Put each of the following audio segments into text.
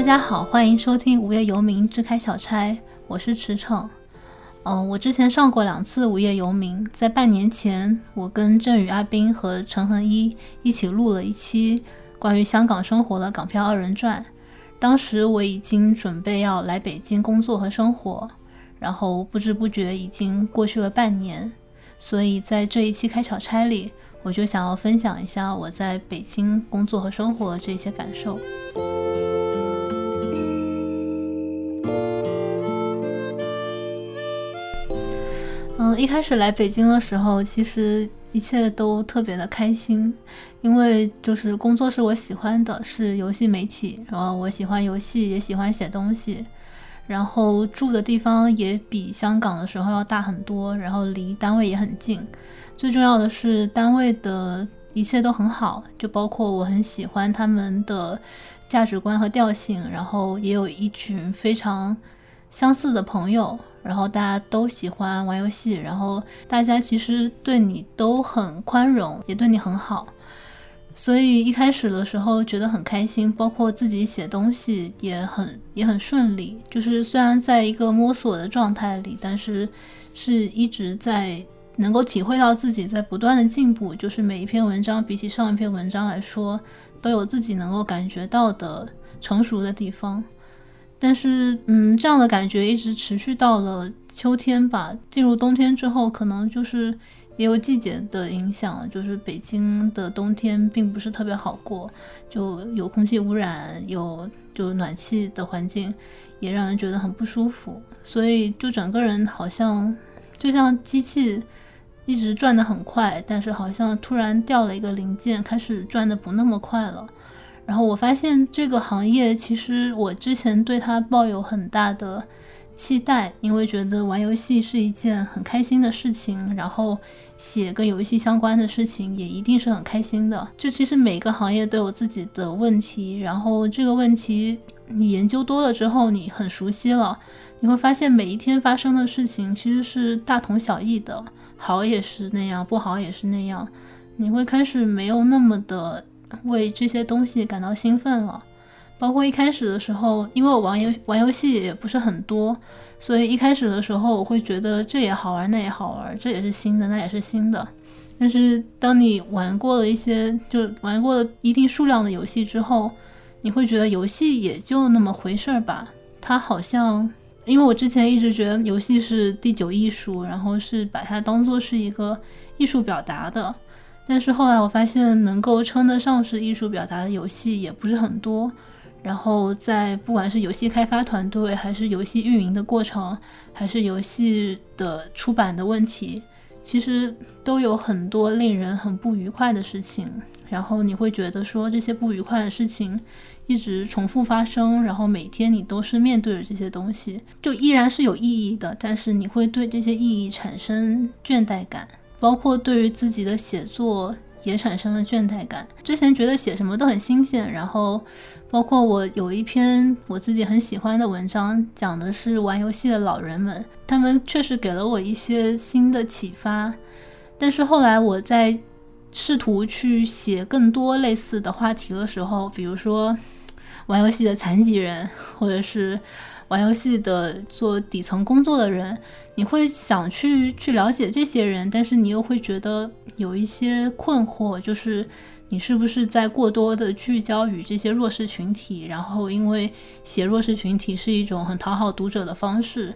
大家好，欢迎收听《无业游民之开小差》，我是驰骋。嗯，我之前上过两次《无业游民》，在半年前，我跟郑宇、阿斌和陈恒一一起录了一期关于香港生活的港漂二人传。当时我已经准备要来北京工作和生活，然后不知不觉已经过去了半年，所以在这一期开小差里，我就想要分享一下我在北京工作和生活这些感受。一开始来北京的时候，其实一切都特别的开心，因为就是工作是我喜欢的，是游戏媒体，然后我喜欢游戏，也喜欢写东西，然后住的地方也比香港的时候要大很多，然后离单位也很近，最重要的是单位的一切都很好，就包括我很喜欢他们的价值观和调性，然后也有一群非常相似的朋友。然后大家都喜欢玩游戏，然后大家其实对你都很宽容，也对你很好，所以一开始的时候觉得很开心，包括自己写东西也很也很顺利。就是虽然在一个摸索的状态里，但是是一直在能够体会到自己在不断的进步。就是每一篇文章比起上一篇文章来说，都有自己能够感觉到的成熟的地方。但是，嗯，这样的感觉一直持续到了秋天吧。进入冬天之后，可能就是也有季节的影响，就是北京的冬天并不是特别好过，就有空气污染，有就暖气的环境也让人觉得很不舒服。所以，就整个人好像就像机器一直转得很快，但是好像突然掉了一个零件，开始转得不那么快了。然后我发现这个行业，其实我之前对它抱有很大的期待，因为觉得玩游戏是一件很开心的事情，然后写跟游戏相关的事情也一定是很开心的。就其实每个行业都有自己的问题，然后这个问题你研究多了之后，你很熟悉了，你会发现每一天发生的事情其实是大同小异的，好也是那样，不好也是那样，你会开始没有那么的。为这些东西感到兴奋了，包括一开始的时候，因为我玩游玩游戏也不是很多，所以一开始的时候我会觉得这也好玩，那也好玩，这也是新的，那也是新的。但是当你玩过了一些，就玩过了一定数量的游戏之后，你会觉得游戏也就那么回事儿吧。它好像，因为我之前一直觉得游戏是第九艺术，然后是把它当做是一个艺术表达的。但是后来我发现，能够称得上是艺术表达的游戏也不是很多。然后在不管是游戏开发团队，还是游戏运营的过程，还是游戏的出版的问题，其实都有很多令人很不愉快的事情。然后你会觉得说这些不愉快的事情一直重复发生，然后每天你都是面对着这些东西，就依然是有意义的，但是你会对这些意义产生倦怠感。包括对于自己的写作也产生了倦怠感。之前觉得写什么都很新鲜，然后包括我有一篇我自己很喜欢的文章，讲的是玩游戏的老人们，他们确实给了我一些新的启发。但是后来我在试图去写更多类似的话题的时候，比如说玩游戏的残疾人，或者是。玩游戏的做底层工作的人，你会想去去了解这些人，但是你又会觉得有一些困惑，就是你是不是在过多的聚焦于这些弱势群体？然后因为写弱势群体是一种很讨好读者的方式，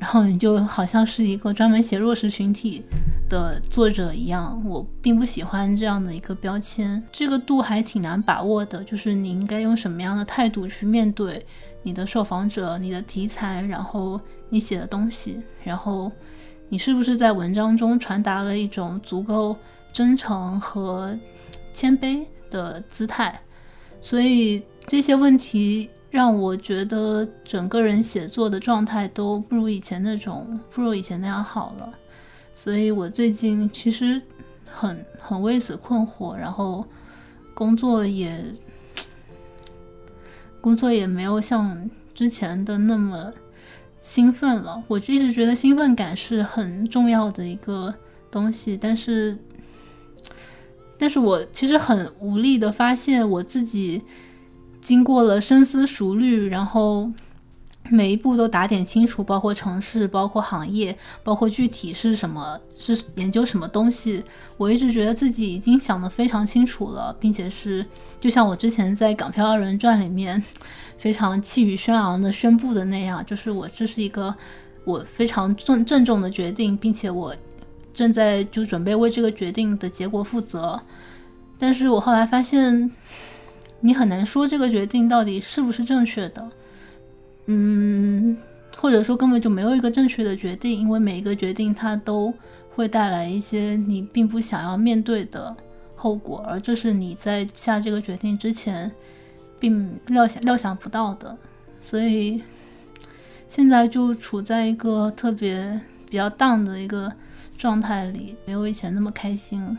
然后你就好像是一个专门写弱势群体的作者一样。我并不喜欢这样的一个标签，这个度还挺难把握的，就是你应该用什么样的态度去面对。你的受访者，你的题材，然后你写的东西，然后你是不是在文章中传达了一种足够真诚和谦卑的姿态？所以这些问题让我觉得整个人写作的状态都不如以前那种，不如以前那样好了。所以我最近其实很很为此困惑，然后工作也。工作也没有像之前的那么兴奋了。我一直觉得兴奋感是很重要的一个东西，但是，但是我其实很无力的发现，我自己经过了深思熟虑，然后每一步都打点清楚，包括城市，包括行业，包括具体是什么，是研究什么东西。我一直觉得自己已经想得非常清楚了，并且是就像我之前在《港漂二人转》里面非常气宇轩昂的宣布的那样，就是我这是一个我非常郑郑重的决定，并且我正在就准备为这个决定的结果负责。但是我后来发现。你很难说这个决定到底是不是正确的，嗯，或者说根本就没有一个正确的决定，因为每一个决定它都会带来一些你并不想要面对的后果，而这是你在下这个决定之前并料想料想不到的，所以现在就处在一个特别比较荡的一个状态里，没有以前那么开心。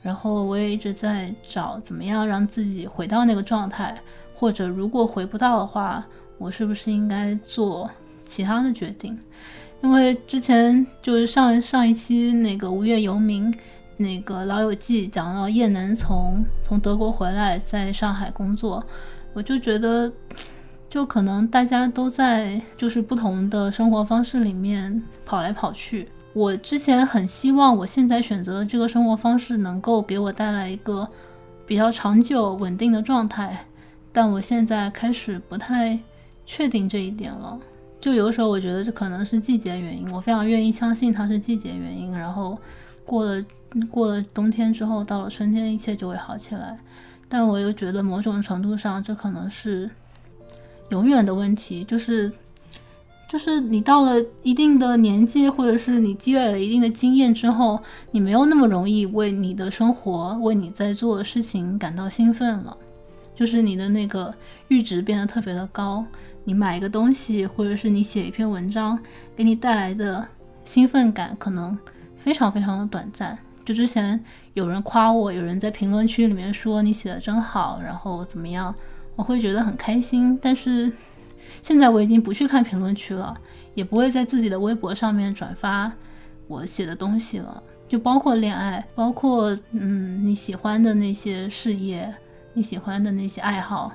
然后我也一直在找怎么样让自己回到那个状态，或者如果回不到的话，我是不是应该做其他的决定？因为之前就是上上一期那个无业游民那个老友记讲到叶楠从从德国回来，在上海工作，我就觉得，就可能大家都在就是不同的生活方式里面跑来跑去。我之前很希望我现在选择的这个生活方式能够给我带来一个比较长久稳定的状态，但我现在开始不太确定这一点了。就有时候我觉得这可能是季节原因，我非常愿意相信它是季节原因。然后过了过了冬天之后，到了春天一切就会好起来。但我又觉得某种程度上这可能是永远的问题，就是。就是你到了一定的年纪，或者是你积累了一定的经验之后，你没有那么容易为你的生活、为你在做的事情感到兴奋了。就是你的那个阈值变得特别的高，你买一个东西，或者是你写一篇文章，给你带来的兴奋感可能非常非常的短暂。就之前有人夸我，有人在评论区里面说你写的真好，然后怎么样，我会觉得很开心，但是。现在我已经不去看评论区了，也不会在自己的微博上面转发我写的东西了。就包括恋爱，包括嗯你喜欢的那些事业，你喜欢的那些爱好，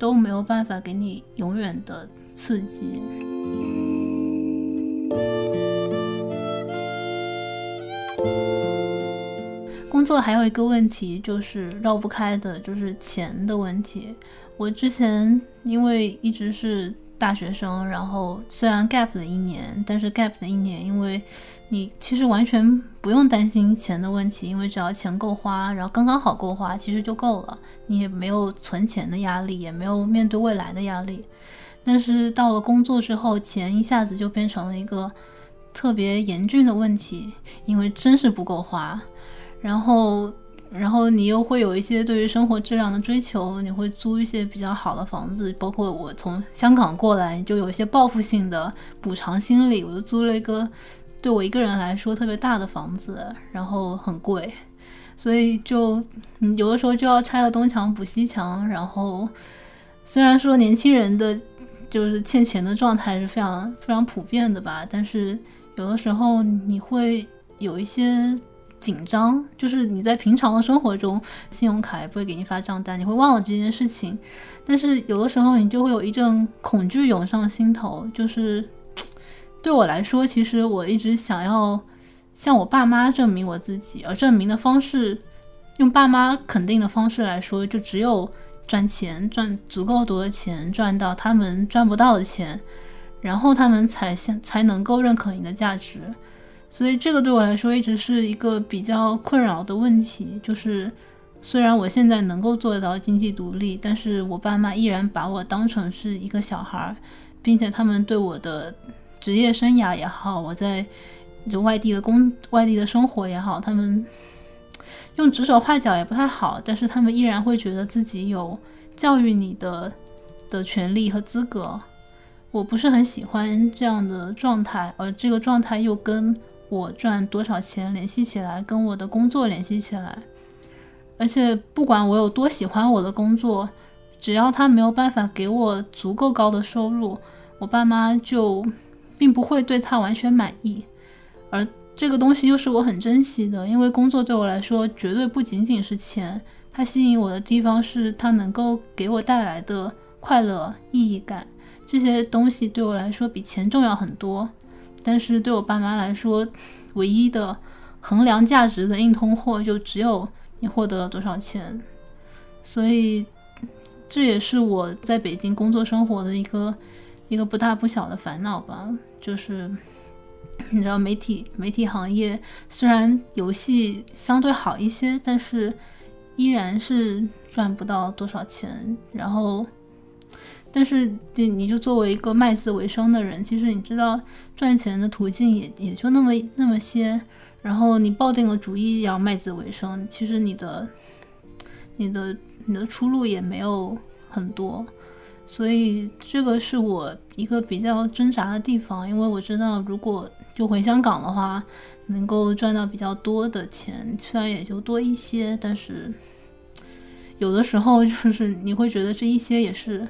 都没有办法给你永远的刺激。工作还有一个问题就是绕不开的，就是钱的问题。我之前因为一直是大学生，然后虽然 gap 了一年，但是 gap 的一年，因为你其实完全不用担心钱的问题，因为只要钱够花，然后刚刚好够花，其实就够了。你也没有存钱的压力，也没有面对未来的压力。但是到了工作之后，钱一下子就变成了一个特别严峻的问题，因为真是不够花。然后。然后你又会有一些对于生活质量的追求，你会租一些比较好的房子，包括我从香港过来就有一些报复性的补偿心理，我就租了一个对我一个人来说特别大的房子，然后很贵，所以就有的时候就要拆了东墙补西墙。然后虽然说年轻人的就是欠钱的状态是非常非常普遍的吧，但是有的时候你会有一些。紧张就是你在平常的生活中，信用卡也不会给你发账单，你会忘了这件事情。但是有的时候你就会有一阵恐惧涌上心头。就是 对我来说，其实我一直想要向我爸妈证明我自己，而证明的方式，用爸妈肯定的方式来说，就只有赚钱，赚足够多的钱，赚到他们赚不到的钱，然后他们才才才能够认可你的价值。所以这个对我来说一直是一个比较困扰的问题，就是虽然我现在能够做到经济独立，但是我爸妈依然把我当成是一个小孩儿，并且他们对我的职业生涯也好，我在就外地的工、外地的生活也好，他们用指手画脚也不太好，但是他们依然会觉得自己有教育你的的权利和资格。我不是很喜欢这样的状态，而这个状态又跟。我赚多少钱联系起来，跟我的工作联系起来，而且不管我有多喜欢我的工作，只要他没有办法给我足够高的收入，我爸妈就并不会对他完全满意。而这个东西又是我很珍惜的，因为工作对我来说绝对不仅仅是钱，它吸引我的地方是它能够给我带来的快乐、意义感，这些东西对我来说比钱重要很多。但是对我爸妈来说，唯一的衡量价值的硬通货就只有你获得了多少钱。所以这也是我在北京工作生活的一个一个不大不小的烦恼吧，就是你知道媒体媒体行业虽然游戏相对好一些，但是依然是赚不到多少钱。然后，但是你你就作为一个卖字为生的人，其实你知道赚钱的途径也也就那么那么些。然后你抱定了主意要卖字为生，其实你的你的。你的出路也没有很多，所以这个是我一个比较挣扎的地方。因为我知道，如果就回香港的话，能够赚到比较多的钱，虽然也就多一些，但是有的时候就是你会觉得这一些也是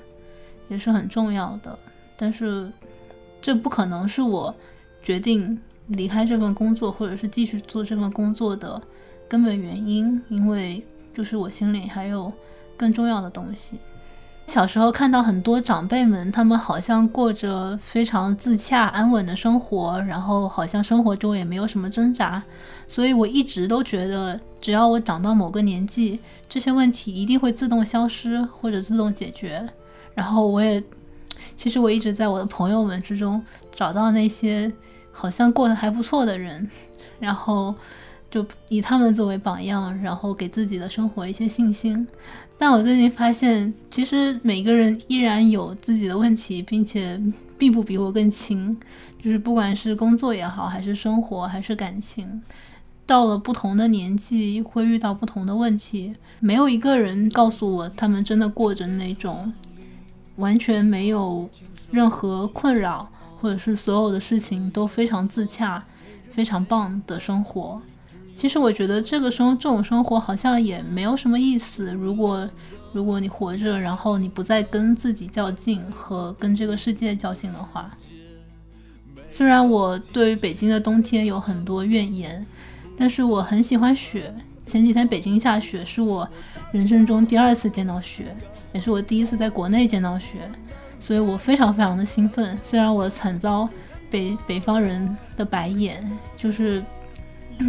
也是很重要的。但是这不可能是我决定离开这份工作，或者是继续做这份工作的根本原因，因为就是我心里还有。更重要的东西。小时候看到很多长辈们，他们好像过着非常自洽、安稳的生活，然后好像生活中也没有什么挣扎。所以我一直都觉得，只要我长到某个年纪，这些问题一定会自动消失或者自动解决。然后我也，其实我一直在我的朋友们之中找到那些好像过得还不错的人，然后就以他们作为榜样，然后给自己的生活一些信心。但我最近发现，其实每个人依然有自己的问题，并且并不比我更轻。就是不管是工作也好，还是生活，还是感情，到了不同的年纪会遇到不同的问题。没有一个人告诉我，他们真的过着那种完全没有任何困扰，或者是所有的事情都非常自洽、非常棒的生活。其实我觉得这个生这种生活好像也没有什么意思。如果如果你活着，然后你不再跟自己较劲和跟这个世界较劲的话，虽然我对于北京的冬天有很多怨言，但是我很喜欢雪。前几天北京下雪，是我人生中第二次见到雪，也是我第一次在国内见到雪，所以我非常非常的兴奋。虽然我惨遭北北方人的白眼，就是。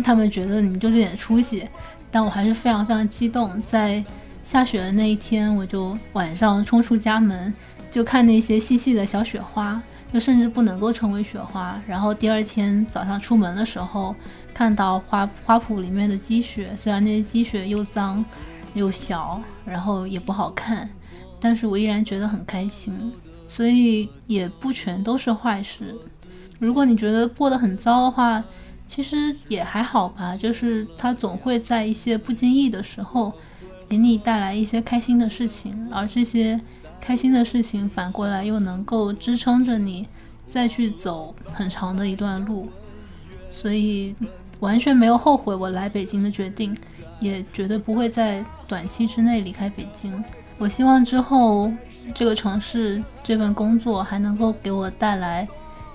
他们觉得你就这点出息，但我还是非常非常激动。在下雪的那一天，我就晚上冲出家门，就看那些细细的小雪花，就甚至不能够成为雪花。然后第二天早上出门的时候，看到花花圃里面的积雪，虽然那些积雪又脏又小，然后也不好看，但是我依然觉得很开心。所以也不全都是坏事。如果你觉得过得很糟的话，其实也还好吧，就是它总会在一些不经意的时候，给你带来一些开心的事情，而这些开心的事情反过来又能够支撑着你再去走很长的一段路，所以完全没有后悔我来北京的决定，也绝对不会在短期之内离开北京。我希望之后这个城市这份工作还能够给我带来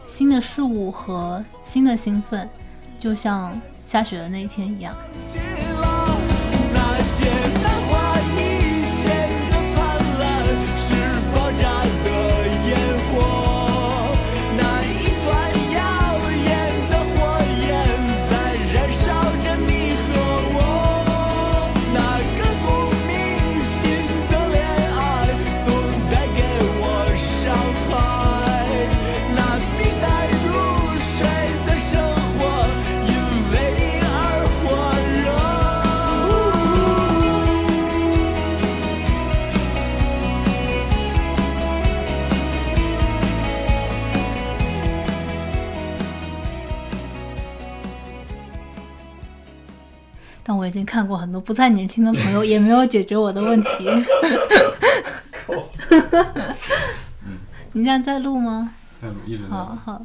新的事物和新的兴奋。就像下雪的那一天一样。经看过很多不太年轻的朋友，也没有解决我的问题。你现在在录吗？在录，一直在录。好好。